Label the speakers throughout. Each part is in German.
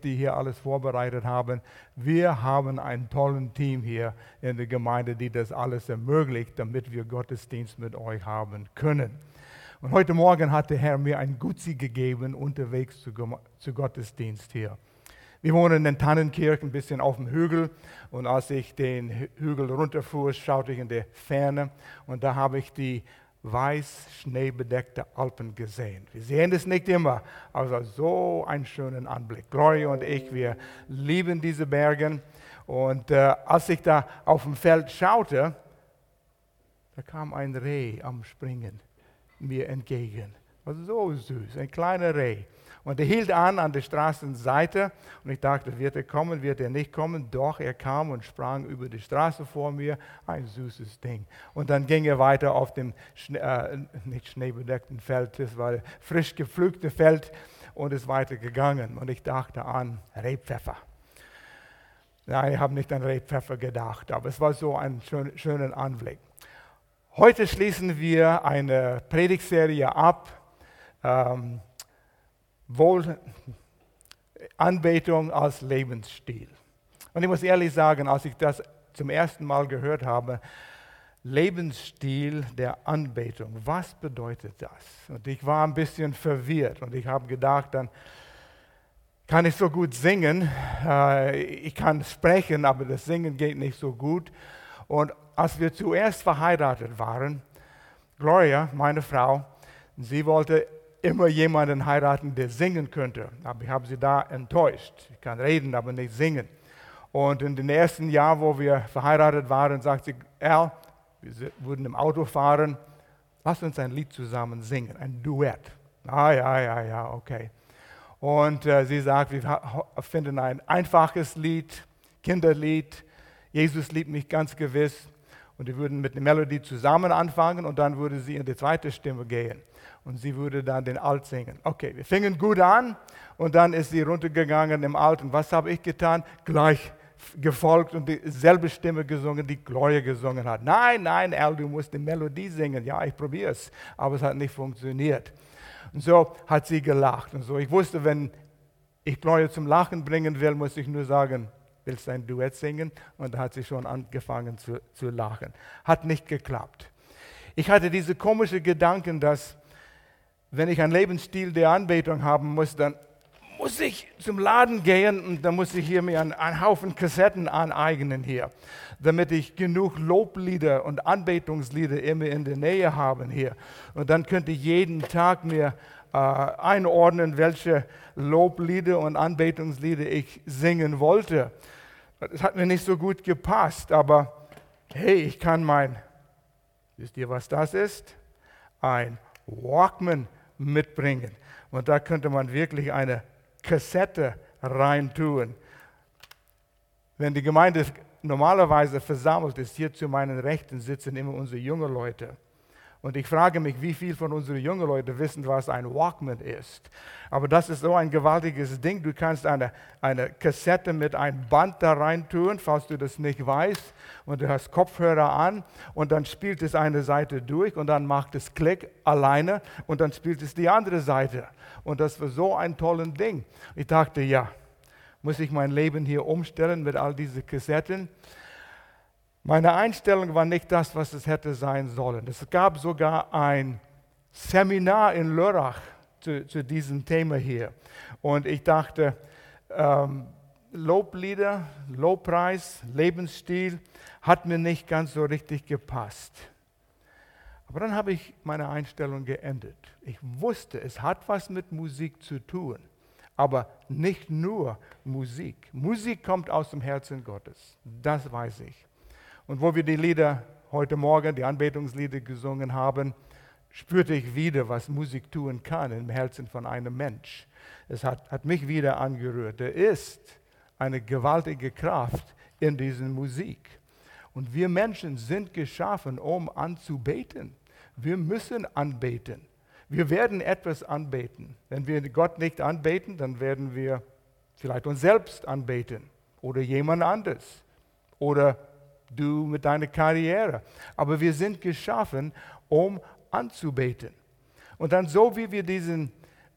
Speaker 1: die hier alles vorbereitet haben. Wir haben ein tolles Team hier in der Gemeinde, die das alles ermöglicht, damit wir Gottesdienst mit euch haben können. Und heute Morgen hat der Herr mir ein Gutzi gegeben, unterwegs zu, zu Gottesdienst hier. Wir wohnen in Tannenkirch, ein bisschen auf dem Hügel. Und als ich den Hügel runterfuhr, schaute ich in die Ferne und da habe ich die weiß schneebedeckte Alpen gesehen. Wir sehen es nicht immer, aber so einen schönen Anblick. Gloria und ich, wir lieben diese Berge. Und äh, als ich da auf dem Feld schaute, da kam ein Reh am Springen mir entgegen. Also so süß, ein kleiner Reh. Und er hielt an an der Straßenseite und ich dachte, wird er kommen, wird er nicht kommen? Doch, er kam und sprang über die Straße vor mir. Ein süßes Ding. Und dann ging er weiter auf dem Schnee, äh, nicht schneebedeckten Feld, das war frisch gepflügte Feld und ist weitergegangen. Und ich dachte an Rebpfeffer. Nein, ich habe nicht an Rebpfeffer gedacht, aber es war so ein schön, schöner Anblick. Heute schließen wir eine Predigtserie ab. Ähm, wohl Anbetung als Lebensstil. Und ich muss ehrlich sagen, als ich das zum ersten Mal gehört habe, Lebensstil der Anbetung, was bedeutet das? Und ich war ein bisschen verwirrt und ich habe gedacht, dann kann ich so gut singen, äh, ich kann sprechen, aber das Singen geht nicht so gut. Und als wir zuerst verheiratet waren, Gloria, meine Frau, sie wollte immer jemanden heiraten, der singen könnte. Aber ich habe sie da enttäuscht. Ich kann reden, aber nicht singen. Und in den ersten Jahren, wo wir verheiratet waren, sagte sie, Al, wir würden im Auto fahren, lass uns ein Lied zusammen singen, ein Duett. Ah ja, ja, ja, okay. Und äh, sie sagt, wir finden ein einfaches Lied, Kinderlied. Jesus liebt mich ganz gewiss. Und die würden mit der Melodie zusammen anfangen und dann würde sie in die zweite Stimme gehen und sie würde dann den Alt singen. Okay, wir fingen gut an und dann ist sie runtergegangen im Alt und was habe ich getan? Gleich gefolgt und dieselbe Stimme gesungen, die Gloria gesungen hat. Nein, nein, Al, du musst die Melodie singen. Ja, ich probiere es, aber es hat nicht funktioniert. Und so hat sie gelacht und so. Ich wusste, wenn ich Gloria zum Lachen bringen will, muss ich nur sagen, willst du ein Duett singen? Und da hat sie schon angefangen zu, zu lachen. Hat nicht geklappt. Ich hatte diese komischen Gedanken, dass wenn ich einen Lebensstil der Anbetung haben muss, dann muss ich zum Laden gehen und dann muss ich hier mir einen, einen Haufen Kassetten aneignen hier, damit ich genug Loblieder und Anbetungslieder immer in der Nähe habe hier. Und dann könnte ich jeden Tag mir äh, einordnen, welche Loblieder und Anbetungslieder ich singen wollte. Das hat mir nicht so gut gepasst, aber hey, ich kann mein, wisst ihr, was das ist? Ein Walkman mitbringen. Und da könnte man wirklich eine Kassette reintun. Wenn die Gemeinde normalerweise versammelt ist, hier zu meinen Rechten sitzen immer unsere jungen Leute. Und ich frage mich, wie viele von unseren jungen Leuten wissen, was ein Walkman ist. Aber das ist so ein gewaltiges Ding. Du kannst eine, eine Kassette mit einem Band da rein tun, falls du das nicht weißt. Und du hast Kopfhörer an und dann spielt es eine Seite durch und dann macht es Klick alleine und dann spielt es die andere Seite. Und das war so ein tolles Ding. Ich dachte, ja, muss ich mein Leben hier umstellen mit all diesen Kassetten? Meine Einstellung war nicht das, was es hätte sein sollen. Es gab sogar ein Seminar in Lörrach zu, zu diesem Thema hier. Und ich dachte, ähm, Loblieder, Lobpreis, Lebensstil hat mir nicht ganz so richtig gepasst. Aber dann habe ich meine Einstellung geändert. Ich wusste, es hat was mit Musik zu tun, aber nicht nur Musik. Musik kommt aus dem Herzen Gottes, das weiß ich. Und wo wir die Lieder heute Morgen, die Anbetungslieder gesungen haben, spürte ich wieder, was Musik tun kann im Herzen von einem Mensch. Es hat, hat mich wieder angerührt. Er ist eine gewaltige Kraft in dieser Musik. Und wir Menschen sind geschaffen, um anzubeten. Wir müssen anbeten. Wir werden etwas anbeten. Wenn wir Gott nicht anbeten, dann werden wir vielleicht uns selbst anbeten oder jemand anderes oder du mit deiner Karriere. Aber wir sind geschaffen, um anzubeten. Und dann so wie wir diesen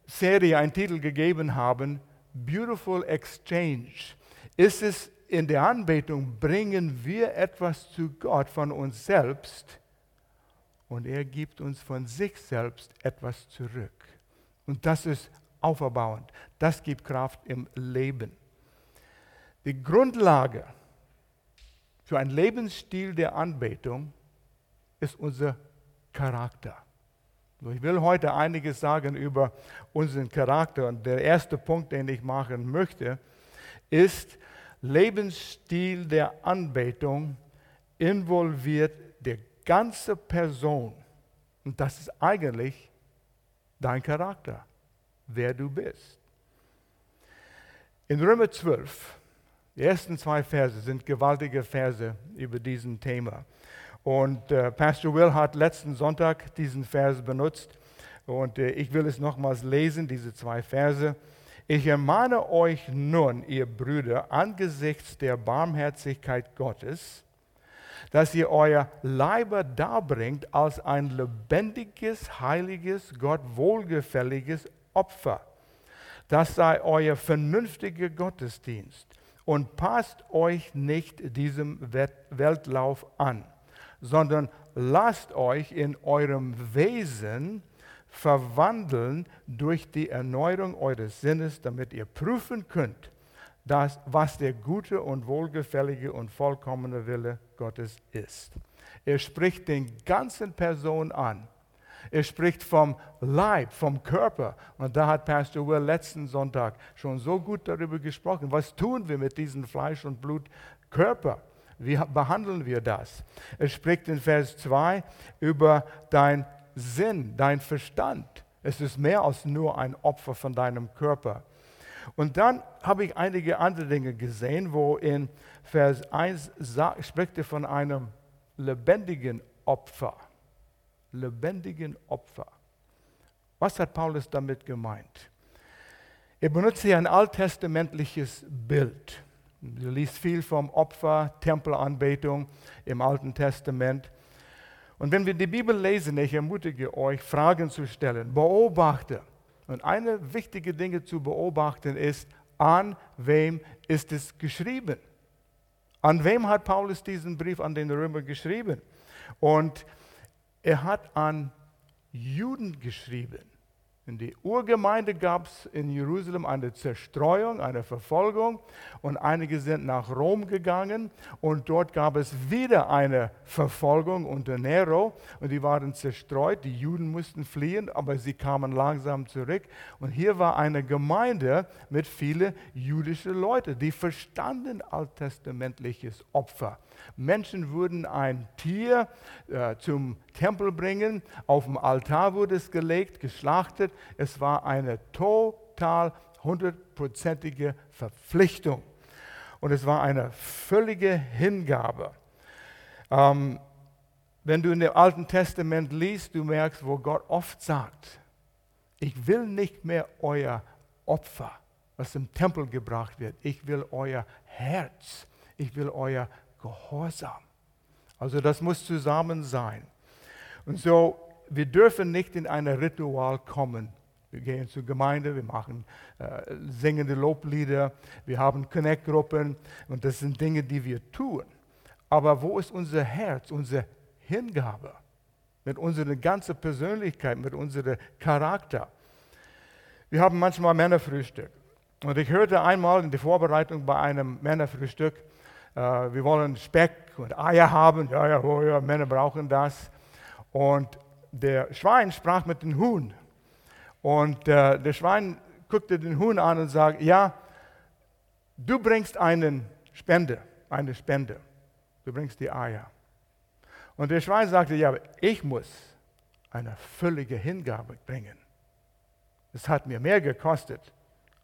Speaker 1: Serie einen Titel gegeben haben, beautiful exchange ist es in der Anbetung, bringen wir etwas zu Gott von uns selbst und er gibt uns von sich selbst etwas zurück. Und das ist auferbauend. Das gibt Kraft im Leben. Die Grundlage für einen Lebensstil der Anbetung ist unser Charakter. Ich will heute einiges sagen über unseren Charakter. Und der erste Punkt, den ich machen möchte, ist, Lebensstil der Anbetung involviert die ganze Person. Und das ist eigentlich dein Charakter, wer du bist. In Römer 12, die ersten zwei Verse sind gewaltige Verse über diesen Thema. Und äh, Pastor Will hat letzten Sonntag diesen Vers benutzt. Und äh, ich will es nochmals lesen, diese zwei Verse. Ich ermahne euch nun, ihr Brüder, angesichts der Barmherzigkeit Gottes, dass ihr euer Leiber darbringt als ein lebendiges, heiliges, Gott wohlgefälliges Opfer. Das sei euer vernünftiger Gottesdienst. Und passt euch nicht diesem Weltlauf an sondern lasst euch in eurem Wesen verwandeln durch die Erneuerung eures Sinnes, damit ihr prüfen könnt, das, was der gute und wohlgefällige und vollkommene Wille Gottes ist. Er spricht den ganzen Person an. Er spricht vom Leib, vom Körper. Und da hat Pastor Will letzten Sonntag schon so gut darüber gesprochen. Was tun wir mit diesem Fleisch und Blut Körper? Wie behandeln wir das? Es spricht in Vers 2 über dein Sinn, dein Verstand. Es ist mehr als nur ein Opfer von deinem Körper. Und dann habe ich einige andere Dinge gesehen, wo in Vers 1 spricht er von einem lebendigen Opfer. Lebendigen Opfer. Was hat Paulus damit gemeint? Er benutzt hier ein alttestamentliches Bild. Du liest viel vom Opfer, Tempelanbetung im Alten Testament. Und wenn wir die Bibel lesen, ich ermutige euch, Fragen zu stellen, beobachte. Und eine wichtige Dinge zu beobachten ist, an wem ist es geschrieben? An wem hat Paulus diesen Brief an den Römer geschrieben? Und er hat an Juden geschrieben. In der Urgemeinde gab es in Jerusalem eine Zerstreuung, eine Verfolgung und einige sind nach Rom gegangen und dort gab es wieder eine Verfolgung unter Nero und die waren zerstreut, die Juden mussten fliehen, aber sie kamen langsam zurück und hier war eine Gemeinde mit vielen jüdischen Leuten, die verstanden alttestamentliches Opfer. Menschen würden ein Tier äh, zum Tempel bringen, auf dem Altar wurde es gelegt, geschlachtet. Es war eine total hundertprozentige Verpflichtung. Und es war eine völlige Hingabe. Ähm, wenn du in dem Alten Testament liest, du merkst, wo Gott oft sagt, ich will nicht mehr euer Opfer, was im Tempel gebracht wird. Ich will euer Herz. Ich will euer Gehorsam. Also das muss zusammen sein. Und so, wir dürfen nicht in ein Ritual kommen. Wir gehen zur Gemeinde, wir machen äh, singende Loblieder, wir haben Connect-Gruppen und das sind Dinge, die wir tun. Aber wo ist unser Herz, unsere Hingabe? Mit unserer ganzen Persönlichkeit, mit unserem Charakter. Wir haben manchmal Männerfrühstück. Und ich hörte einmal in der Vorbereitung bei einem Männerfrühstück, wir wollen Speck und Eier haben. Ja, ja, oh ja, Männer brauchen das. Und der Schwein sprach mit dem Huhn. Und äh, der Schwein guckte den Huhn an und sagte, ja, du bringst einen Spende, eine Spende. Du bringst die Eier. Und der Schwein sagte, ja, ich muss eine völlige Hingabe bringen. Es hat mir mehr gekostet,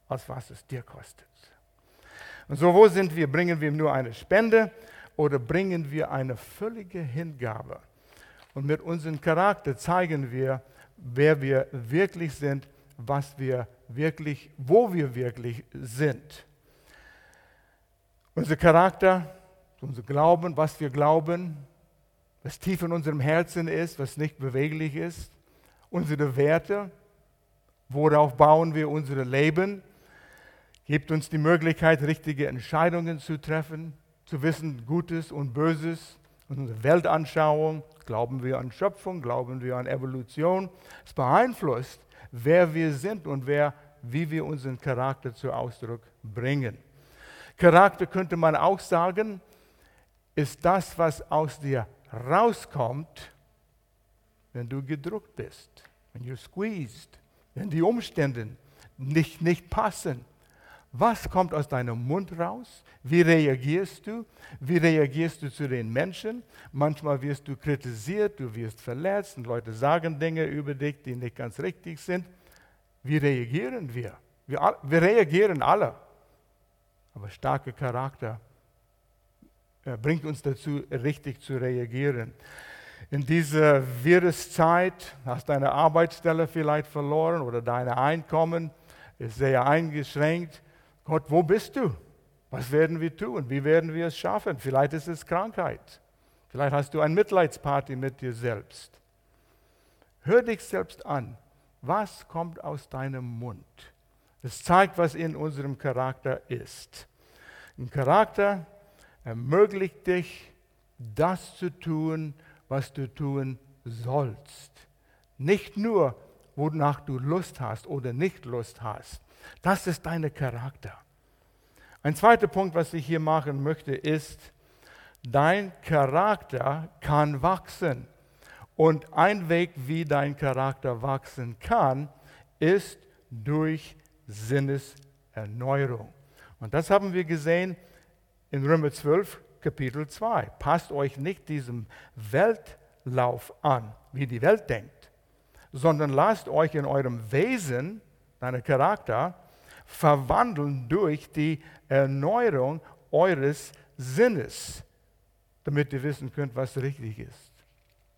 Speaker 1: als was es dir kostet. Und so, wo sind wir? Bringen wir nur eine Spende oder bringen wir eine völlige Hingabe? Und mit unserem Charakter zeigen wir, wer wir wirklich sind, was wir wirklich, wo wir wirklich sind. Unser Charakter, unser Glauben, was wir glauben, was tief in unserem Herzen ist, was nicht beweglich ist, unsere Werte, worauf bauen wir unser Leben, gibt uns die Möglichkeit, richtige Entscheidungen zu treffen, zu wissen, Gutes und Böses, unsere Weltanschauung, glauben wir an Schöpfung, glauben wir an Evolution. Es beeinflusst, wer wir sind und wer, wie wir unseren Charakter zu Ausdruck bringen. Charakter könnte man auch sagen, ist das, was aus dir rauskommt, wenn du gedruckt bist, wenn du squeezed, wenn die Umstände nicht, nicht passen. Was kommt aus deinem Mund raus? Wie reagierst du? Wie reagierst du zu den Menschen? Manchmal wirst du kritisiert, du wirst verletzt und Leute sagen Dinge über dich, die nicht ganz richtig sind. Wie reagieren wir? Wir, wir reagieren alle. Aber starker Charakter bringt uns dazu, richtig zu reagieren. In dieser Viruszeit hast du deine Arbeitsstelle vielleicht verloren oder dein Einkommen ist sehr eingeschränkt. Gott, wo bist du? Was werden wir tun? Wie werden wir es schaffen? Vielleicht ist es Krankheit. Vielleicht hast du ein Mitleidsparty mit dir selbst. Hör dich selbst an. Was kommt aus deinem Mund? Es zeigt, was in unserem Charakter ist. Ein Charakter ermöglicht dich, das zu tun, was du tun sollst. Nicht nur, wonach du Lust hast oder nicht Lust hast. Das ist dein Charakter. Ein zweiter Punkt, was ich hier machen möchte, ist, dein Charakter kann wachsen. Und ein Weg, wie dein Charakter wachsen kann, ist durch Sinneserneuerung. Und das haben wir gesehen in Römer 12, Kapitel 2. Passt euch nicht diesem Weltlauf an, wie die Welt denkt, sondern lasst euch in eurem Wesen, deinem Charakter, verwandeln durch die Erneuerung eures Sinnes, damit ihr wissen könnt, was richtig ist,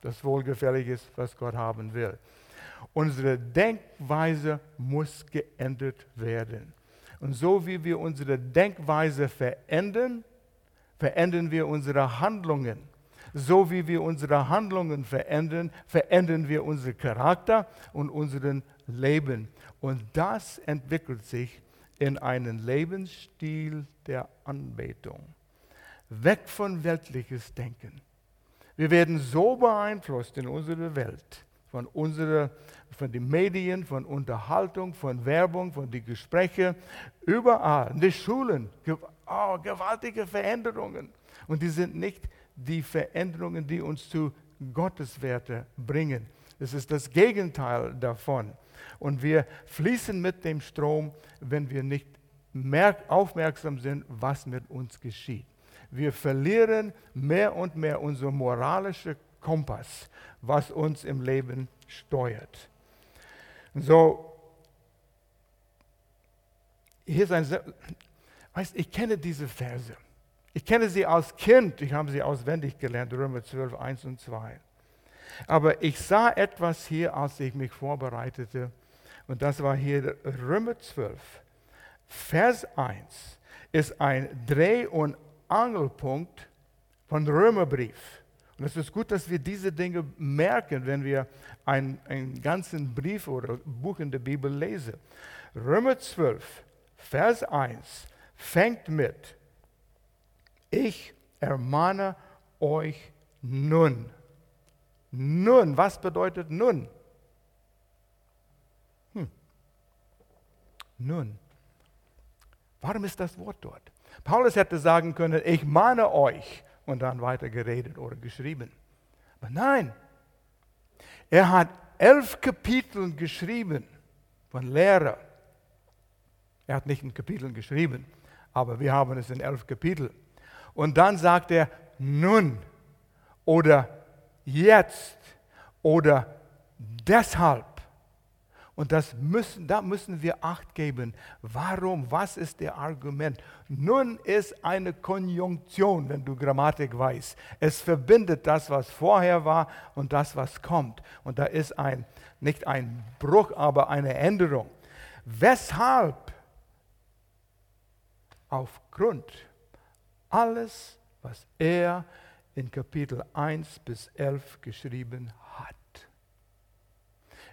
Speaker 1: das wohlgefällig ist, was Gott haben will. Unsere Denkweise muss geändert werden. Und so wie wir unsere Denkweise verändern, verändern wir unsere Handlungen. So wie wir unsere Handlungen verändern, verändern wir unseren Charakter und unseren Leben. Und das entwickelt sich in einen Lebensstil der Anbetung. Weg von weltliches Denken. Wir werden so beeinflusst in unserer Welt von, unserer, von den Medien, von Unterhaltung, von Werbung, von den Gesprächen, überall, in den Schulen, oh, gewaltige Veränderungen. Und die sind nicht die Veränderungen, die uns zu Gotteswerte bringen. Es ist das Gegenteil davon. Und wir fließen mit dem Strom, wenn wir nicht aufmerksam sind, was mit uns geschieht. Wir verlieren mehr und mehr unser moralischer Kompass, was uns im Leben steuert. So, hier ist ein, weißt, ich kenne diese Verse. Ich kenne sie als Kind, ich habe sie auswendig gelernt, Römer 12, 1 und 2. Aber ich sah etwas hier, als ich mich vorbereitete, und das war hier Römer 12, Vers 1, ist ein Dreh- und Angelpunkt von Römerbrief. Und es ist gut, dass wir diese Dinge merken, wenn wir einen, einen ganzen Brief oder Buch in der Bibel lesen. Römer 12, Vers 1 fängt mit, ich ermahne euch nun. Nun, was bedeutet nun? Hm. Nun. Warum ist das Wort dort? Paulus hätte sagen können, ich mahne euch und dann weiter geredet oder geschrieben. Aber nein, er hat elf Kapitel geschrieben von Lehre. Er hat nicht in Kapiteln geschrieben, aber wir haben es in elf Kapiteln. Und dann sagt er nun oder jetzt oder deshalb. Und das müssen, da müssen wir Acht geben. Warum? Was ist der Argument? Nun ist eine Konjunktion, wenn du Grammatik weißt. Es verbindet das, was vorher war und das, was kommt. Und da ist ein, nicht ein Bruch, aber eine Änderung. Weshalb? Aufgrund alles, was er in Kapitel 1 bis 11 geschrieben hat.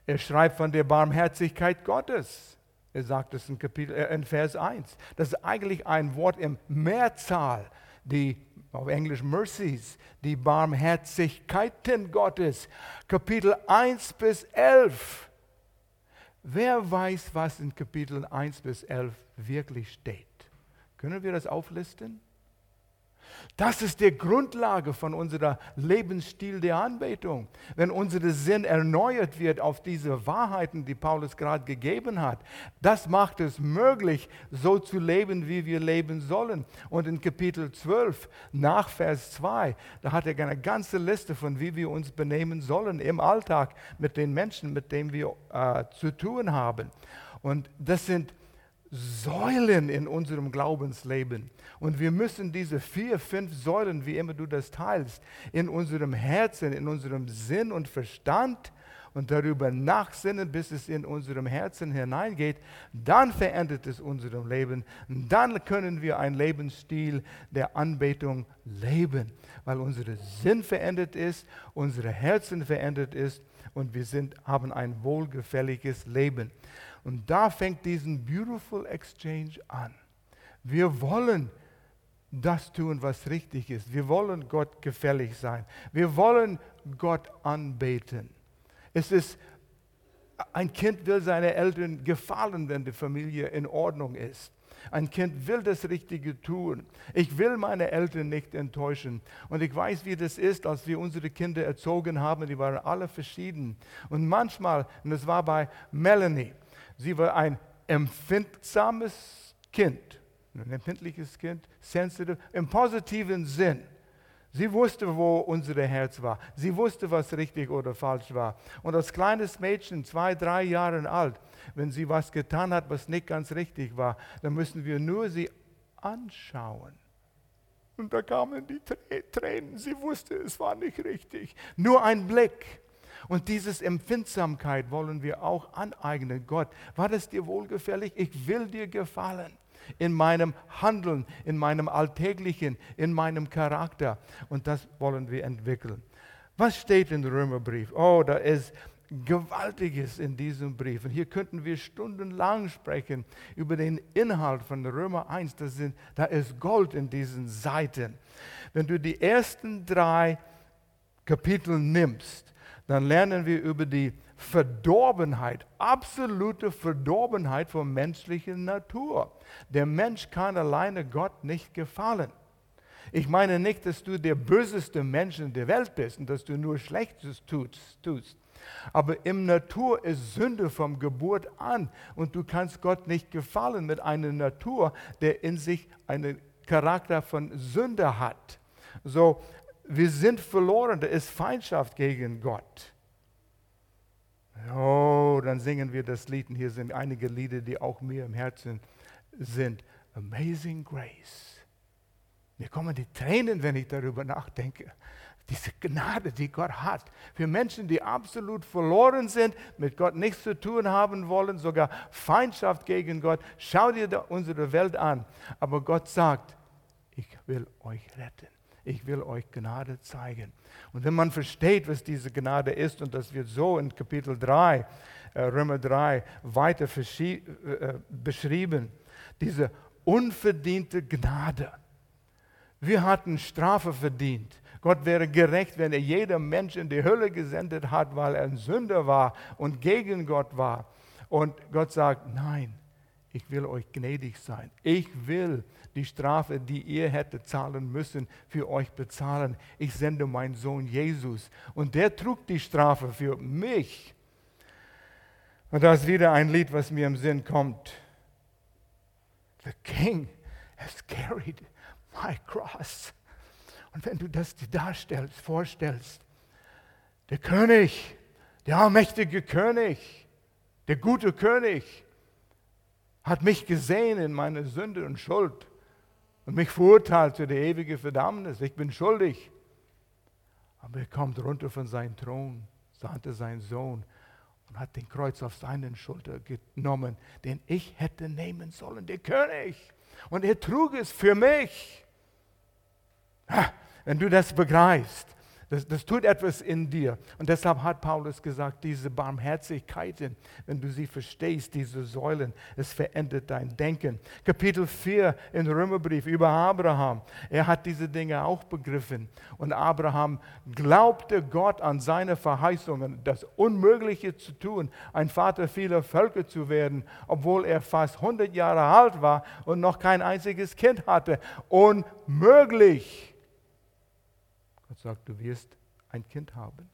Speaker 1: Er schreibt von der Barmherzigkeit Gottes. Er sagt es in, Kapitel, äh, in Vers 1. Das ist eigentlich ein Wort im Mehrzahl, die auf Englisch Mercies, die Barmherzigkeiten Gottes. Kapitel 1 bis 11. Wer weiß, was in Kapitel 1 bis 11 wirklich steht? Können wir das auflisten? Das ist die Grundlage von unserem Lebensstil der Anbetung. Wenn unser Sinn erneuert wird auf diese Wahrheiten, die Paulus gerade gegeben hat, das macht es möglich, so zu leben, wie wir leben sollen. Und in Kapitel 12, nach Vers 2, da hat er eine ganze Liste von, wie wir uns benehmen sollen im Alltag mit den Menschen, mit denen wir äh, zu tun haben. Und das sind Säulen in unserem Glaubensleben. Und wir müssen diese vier, fünf Säulen, wie immer du das teilst, in unserem Herzen, in unserem Sinn und Verstand und darüber nachsinnen, bis es in unserem Herzen hineingeht, dann verändert es unserem Leben. Dann können wir einen Lebensstil der Anbetung leben, weil unser Sinn verändert ist, unsere Herzen verändert ist und wir sind, haben ein wohlgefälliges Leben. Und da fängt diesen Beautiful Exchange an. Wir wollen das tun, was richtig ist. Wir wollen Gott gefällig sein. Wir wollen Gott anbeten. Es ist, ein Kind will seine Eltern gefallen, wenn die Familie in Ordnung ist. Ein Kind will das Richtige tun. Ich will meine Eltern nicht enttäuschen. Und ich weiß, wie das ist, als wir unsere Kinder erzogen haben. Die waren alle verschieden. Und manchmal, und das war bei Melanie, Sie war ein empfindsames Kind, ein empfindliches Kind, sensitive, im positiven Sinn. Sie wusste, wo unser Herz war. Sie wusste, was richtig oder falsch war. Und als kleines Mädchen, zwei, drei Jahre alt, wenn sie was getan hat, was nicht ganz richtig war, dann müssen wir nur sie anschauen. Und da kamen die Tränen. Sie wusste, es war nicht richtig. Nur ein Blick. Und diese Empfindsamkeit wollen wir auch aneignen. Gott, war das dir wohlgefällig? Ich will dir gefallen in meinem Handeln, in meinem Alltäglichen, in meinem Charakter. Und das wollen wir entwickeln. Was steht im Römerbrief? Oh, da ist Gewaltiges in diesem Brief. Und hier könnten wir stundenlang sprechen über den Inhalt von Römer 1. Das sind, da ist Gold in diesen Seiten. Wenn du die ersten drei Kapitel nimmst, dann lernen wir über die Verdorbenheit, absolute Verdorbenheit von menschlicher Natur. Der Mensch kann alleine Gott nicht gefallen. Ich meine nicht, dass du der böseste Mensch in der Welt bist und dass du nur Schlechtes tust. Aber im Natur ist Sünde vom Geburt an und du kannst Gott nicht gefallen mit einer Natur, der in sich einen Charakter von Sünde hat. So, wir sind verloren, da ist Feindschaft gegen Gott. Oh, dann singen wir das Lied und hier sind einige Lieder, die auch mir im Herzen sind. Amazing Grace. Mir kommen die Tränen, wenn ich darüber nachdenke. Diese Gnade, die Gott hat. Für Menschen, die absolut verloren sind, mit Gott nichts zu tun haben wollen, sogar Feindschaft gegen Gott. Schau dir unsere Welt an. Aber Gott sagt, ich will euch retten ich will euch Gnade zeigen. Und wenn man versteht, was diese Gnade ist, und das wird so in Kapitel 3, äh, Römer 3, weiter äh, beschrieben, diese unverdiente Gnade. Wir hatten Strafe verdient. Gott wäre gerecht, wenn er jedem Mensch in die Hölle gesendet hat, weil er ein Sünder war und gegen Gott war. Und Gott sagt, nein, ich will euch gnädig sein. Ich will die Strafe, die ihr hättet zahlen müssen, für euch bezahlen. Ich sende meinen Sohn Jesus und der trug die Strafe für mich. Und da ist wieder ein Lied, was mir im Sinn kommt. The King has carried my cross. Und wenn du das dir darstellst, vorstellst, der König, der allmächtige König, der gute König, hat mich gesehen in meiner Sünde und Schuld und mich verurteilt für die ewige Verdammnis. Ich bin schuldig. Aber er kommt runter von seinem Thron, sandte seinen Sohn und hat den Kreuz auf seinen Schulter genommen, den ich hätte nehmen sollen, der König. Und er trug es für mich. Wenn du das begreifst, Das, das tut etwas in dir. Und deshalb hat Paulus gesagt, diese Barmherzigkeiten, wenn du sie verstehst, diese Säulen, es verändert dein Denken. Kapitel 4 im Römerbrief über Abraham. Er hat diese Dinge auch begriffen. Und Abraham glaubte Gott an seine Verheißungen, das Unmögliche zu tun, ein Vater vieler Völker zu werden, obwohl er fast 100 Jahre alt war und noch kein einziges Kind hatte. Unmöglich. Gott sagt, du wirst ein Kind haben.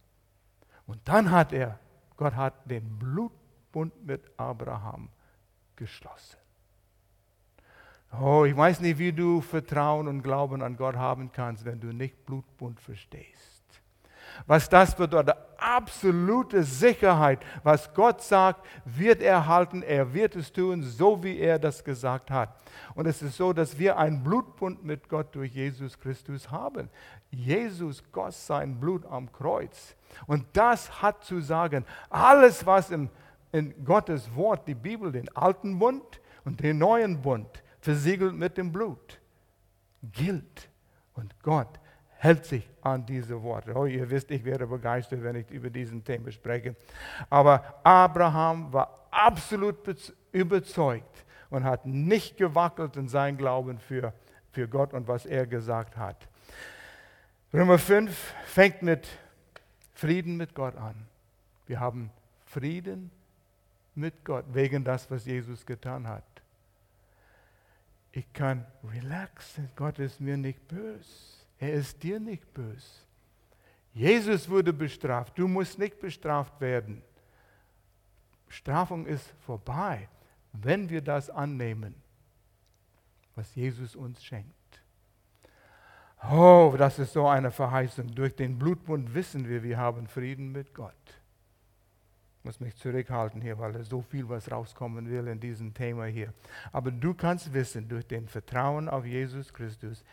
Speaker 1: Und dann hat er, Gott hat den Blutbund mit Abraham geschlossen. Oh, ich weiß nicht, wie du Vertrauen und Glauben an Gott haben kannst, wenn du nicht Blutbund verstehst. Was das bedeutet, absolute Sicherheit, was Gott sagt, wird er halten, er wird es tun, so wie er das gesagt hat. Und es ist so, dass wir einen Blutbund mit Gott durch Jesus Christus haben. Jesus goss sein Blut am Kreuz. Und das hat zu sagen, alles, was im, in Gottes Wort, die Bibel, den alten Bund und den neuen Bund versiegelt mit dem Blut, gilt. Und Gott hält sich an diese Worte. Oh, ihr wisst, ich wäre begeistert, wenn ich über diesen Thema spreche. Aber Abraham war absolut überzeugt und hat nicht gewackelt in seinem Glauben für, für Gott und was er gesagt hat. Römer 5 fängt mit Frieden mit Gott an. Wir haben Frieden mit Gott wegen das, was Jesus getan hat. Ich kann relaxen. Gott ist mir nicht böse. Er ist dir nicht böse. Jesus wurde bestraft. Du musst nicht bestraft werden. Strafung ist vorbei, wenn wir das annehmen, was Jesus uns schenkt. Oh, das ist so eine Verheißung. Durch den Blutbund wissen wir, wir haben Frieden mit Gott. Ich muss mich zurückhalten hier, weil so viel was rauskommen will in diesem Thema hier. Aber du kannst wissen, durch den Vertrauen auf Jesus Christus,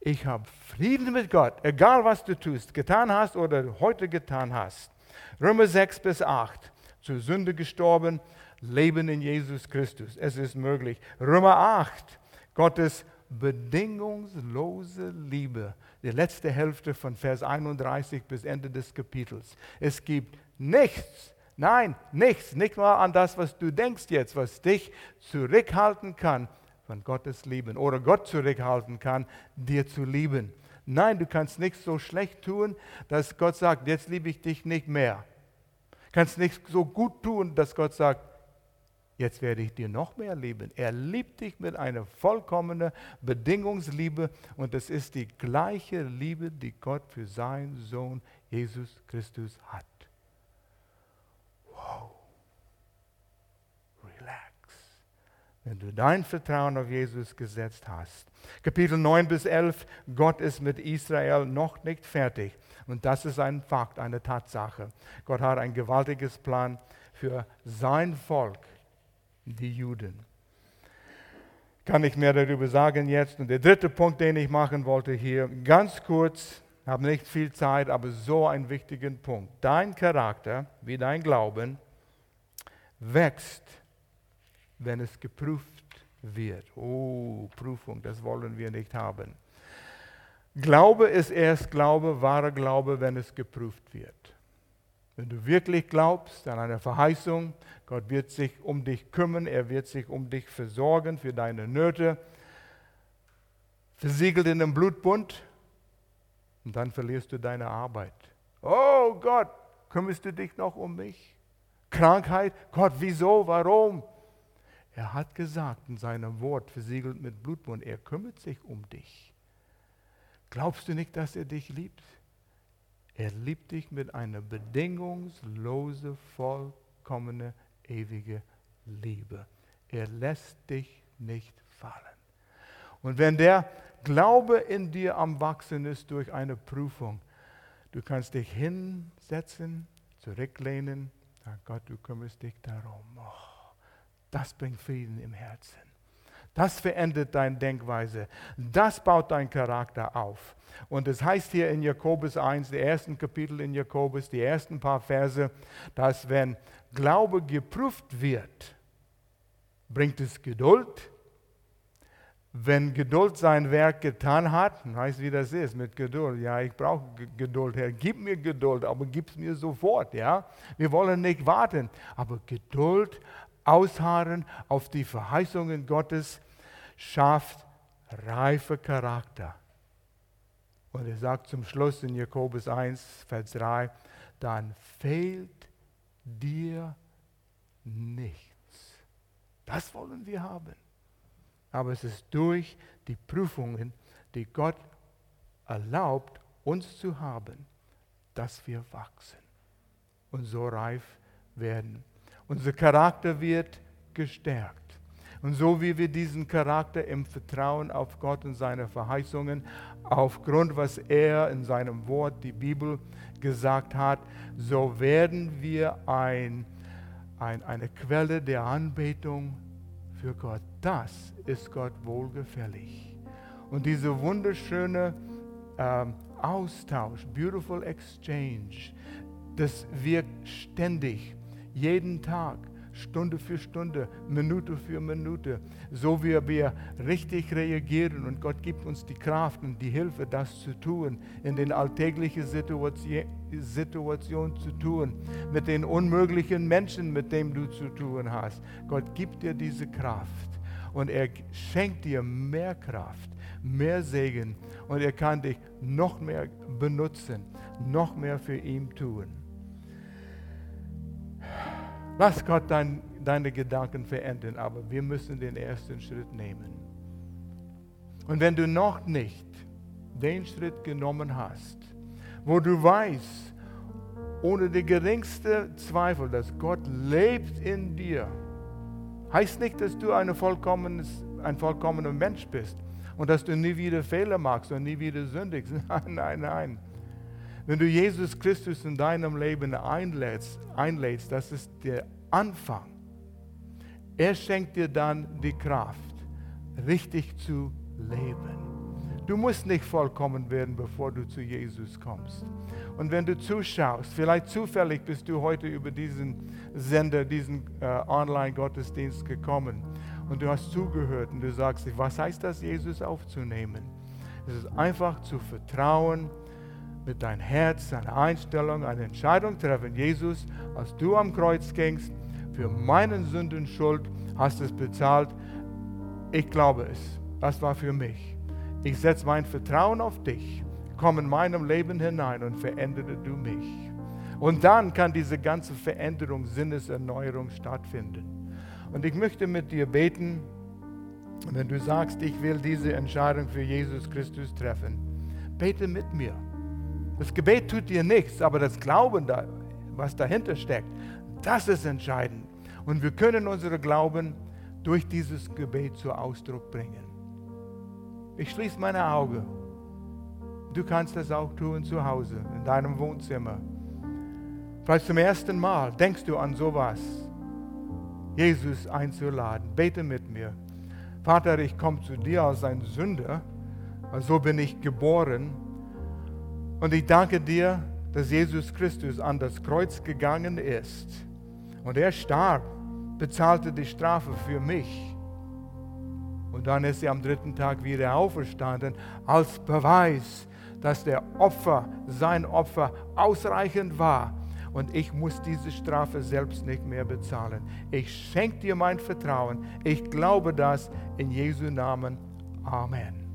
Speaker 1: ich habe Frieden mit Gott, egal was du tust, getan hast oder heute getan hast. Römer 6 bis 8, zur Sünde gestorben, Leben in Jesus Christus. Es ist möglich. Römer 8, Gottes bedingungslose Liebe. Die letzte Hälfte von Vers 31 bis Ende des Kapitels. Es gibt nichts, nein, nichts, nicht mal an das, was du denkst jetzt, was dich zurückhalten kann von Gottes Lieben oder Gott zurückhalten kann, dir zu lieben. Nein, du kannst nichts so schlecht tun, dass Gott sagt, jetzt liebe ich dich nicht mehr. Du kannst nichts so gut tun, dass Gott sagt, jetzt werde ich dir noch mehr lieben. Er liebt dich mit einer vollkommenen Bedingungsliebe und es ist die gleiche Liebe, die Gott für seinen Sohn Jesus Christus hat. Wow. Wenn du dein Vertrauen auf Jesus gesetzt hast. Kapitel 9 bis 11, Gott ist mit Israel noch nicht fertig. Und das ist ein Fakt, eine Tatsache. Gott hat ein gewaltiges Plan für sein Volk die Juden. Kann ich mehr darüber sagen jetzt. Und der dritte Punkt, den ich machen wollte hier, ganz kurz, habe nicht viel Zeit, aber so einen wichtigen Punkt. Dein Charakter, wie dein Glauben, wächst, wenn es geprüft wird. Oh, Prüfung, das wollen wir nicht haben. Glaube ist erst Glaube, wahrer Glaube, wenn es geprüft wird. Wenn du wirklich glaubst an eine Verheißung, Gott wird sich um dich kümmern, er wird sich um dich versorgen für deine Nöte, versiegelt in dem Blutbund, und dann verlierst du deine Arbeit. Oh Gott, kümmerst du dich noch um mich? Krankheit, Gott, wieso, warum? Er hat gesagt in seinem Wort, versiegelt mit Blutbund, er kümmert sich um dich. Glaubst du nicht, dass er dich liebt? Er liebt dich mit einer bedingungslosen, vollkommenen, ewige Liebe. Er lässt dich nicht fallen. Und wenn der Glaube in dir am Wachsen ist durch eine Prüfung, du kannst dich hinsetzen, zurücklehnen, sag Gott, du kümmerst dich darum. Oh, das bringt Frieden im Herzen. Das verändert deine Denkweise. Das baut deinen Charakter auf. Und es heißt hier in Jakobus 1, der ersten Kapitel in Jakobus, die ersten paar Verse, dass wenn Glaube geprüft wird, bringt es Geduld. wenn Geduld sein Werk getan hat, weißt du, wie das ist mit Geduld? Ja, ich brauche Geduld, Herr. Gib mir Geduld, aber gib es mir sofort, ja? Wir wollen nicht warten, aber Geduld, ausharren auf die Verheißungen Gottes schafft reife Charakter. Und er sagt zum Schluss in Jakobus 1, Vers 3, dann fehlt dir nichts. Das wollen wir haben aber es ist durch die Prüfungen, die Gott erlaubt, uns zu haben, dass wir wachsen und so reif werden. Unser Charakter wird gestärkt. Und so wie wir diesen Charakter im Vertrauen auf Gott und seine Verheißungen, aufgrund was er in seinem Wort, die Bibel, gesagt hat, so werden wir ein, ein, eine Quelle der Anbetung für Gott. Das ist Gott wohlgefällig. Und dieser wunderschöne ähm, Austausch, beautiful exchange, das wirkt ständig, jeden Tag. Stunde für Stunde, Minute für Minute, so wie wir richtig reagieren und Gott gibt uns die Kraft und die Hilfe, das zu tun, in den alltäglichen Situationen zu tun, mit den unmöglichen Menschen, mit denen du zu tun hast. Gott gibt dir diese Kraft und er schenkt dir mehr Kraft, mehr Segen und er kann dich noch mehr benutzen, noch mehr für ihn tun. Lass Gott dein, deine Gedanken verändern, aber wir müssen den ersten Schritt nehmen. Und wenn du noch nicht den Schritt genommen hast, wo du weißt, ohne die geringste Zweifel, dass Gott lebt in dir, heißt nicht, dass du ein vollkommener Mensch bist und dass du nie wieder Fehler machst und nie wieder sündigst. Nein, nein, nein. Wenn du Jesus Christus in deinem Leben einlädst, einlädst, das ist der Anfang. Er schenkt dir dann die Kraft, richtig zu leben. Du musst nicht vollkommen werden, bevor du zu Jesus kommst. Und wenn du zuschaust, vielleicht zufällig bist du heute über diesen Sender, diesen äh, Online-Gottesdienst gekommen und du hast zugehört und du sagst, was heißt das, Jesus aufzunehmen? Es ist einfach zu vertrauen, mit deinem Herz, eine Einstellung, eine Entscheidung treffen. Jesus, als du am Kreuz gingst, für meinen Sünden Schuld, hast es bezahlt. Ich glaube es. Das war für mich. Ich setze mein Vertrauen auf dich. Komm in meinem Leben hinein und verändere du mich. Und dann kann diese ganze Veränderung, Sinneserneuerung stattfinden. Und ich möchte mit dir beten, wenn du sagst, ich will diese Entscheidung für Jesus Christus treffen, bete mit mir. Das Gebet tut dir nichts, aber das Glauben, was dahinter steckt, das ist entscheidend. Und wir können unseren Glauben durch dieses Gebet zu Ausdruck bringen. Ich schließe meine Augen. Du kannst das auch tun zu Hause, in deinem Wohnzimmer. Vielleicht zum ersten Mal denkst du an sowas, Jesus einzuladen. Bete mit mir. Vater, ich komme zu dir als ein Sünder, so bin ich geboren und ich danke dir, dass Jesus Christus an das Kreuz gegangen ist. Und er starb, bezahlte die Strafe für mich. Und dann ist er am dritten Tag wieder auferstanden als Beweis, dass der Opfer, sein Opfer ausreichend war. Und ich muss diese Strafe selbst nicht mehr bezahlen. Ich schenke dir mein Vertrauen. Ich glaube das in Jesu Namen. Amen.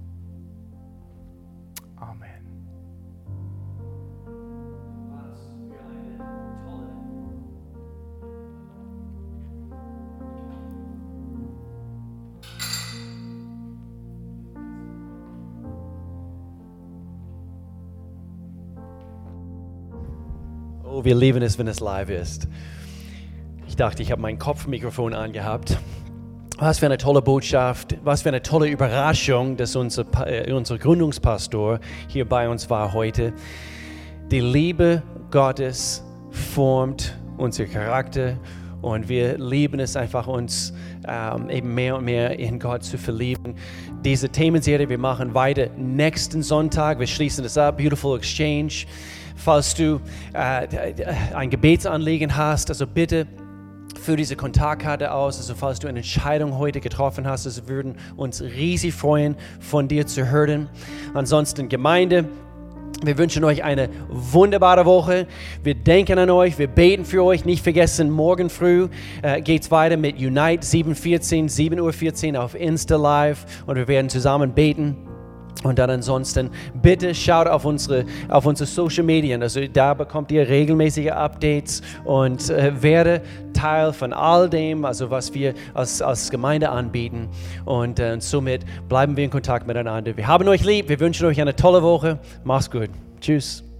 Speaker 2: Wir lieben es, wenn es live ist. Ich dachte, ich habe mein Kopfmikrofon angehabt. Was für eine tolle Botschaft, was für eine tolle Überraschung, dass unser, äh, unser Gründungspastor hier bei uns war heute. Die Liebe Gottes formt unser Charakter und wir lieben es einfach, uns ähm, eben mehr und mehr in Gott zu verlieben. Diese Themenserie, wir machen weiter nächsten Sonntag. Wir schließen es ab. Beautiful Exchange. Falls du äh, ein Gebetsanliegen hast, also bitte für diese Kontaktkarte aus. Also falls du eine Entscheidung heute getroffen hast, also würden uns riesig freuen, von dir zu hören. Ansonsten Gemeinde, wir wünschen euch eine wunderbare Woche. Wir denken an euch, wir beten für euch. Nicht vergessen, morgen früh äh, geht es weiter mit Unite 7.14, 7.14 Uhr auf Insta Live und wir werden zusammen beten. Und dann ansonsten, bitte schaut auf unsere, auf unsere Social Medien. Also da bekommt ihr regelmäßige Updates und äh, werde Teil von all dem, also was wir als, als Gemeinde anbieten. Und äh, somit bleiben wir in Kontakt miteinander. Wir haben euch lieb, wir wünschen euch eine tolle Woche. Macht's gut. Tschüss.